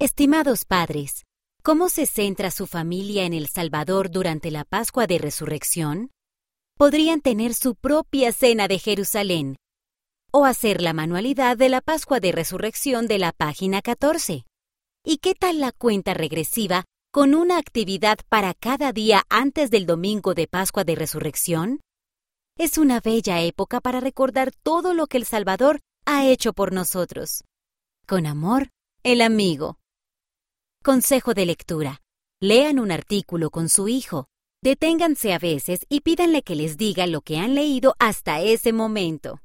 Estimados padres, ¿cómo se centra su familia en El Salvador durante la Pascua de Resurrección? Podrían tener su propia cena de Jerusalén o hacer la manualidad de la Pascua de Resurrección de la página 14. ¿Y qué tal la cuenta regresiva con una actividad para cada día antes del domingo de Pascua de Resurrección? Es una bella época para recordar todo lo que el Salvador ha hecho por nosotros. Con amor, el amigo. Consejo de lectura. Lean un artículo con su hijo. Deténganse a veces y pídanle que les diga lo que han leído hasta ese momento.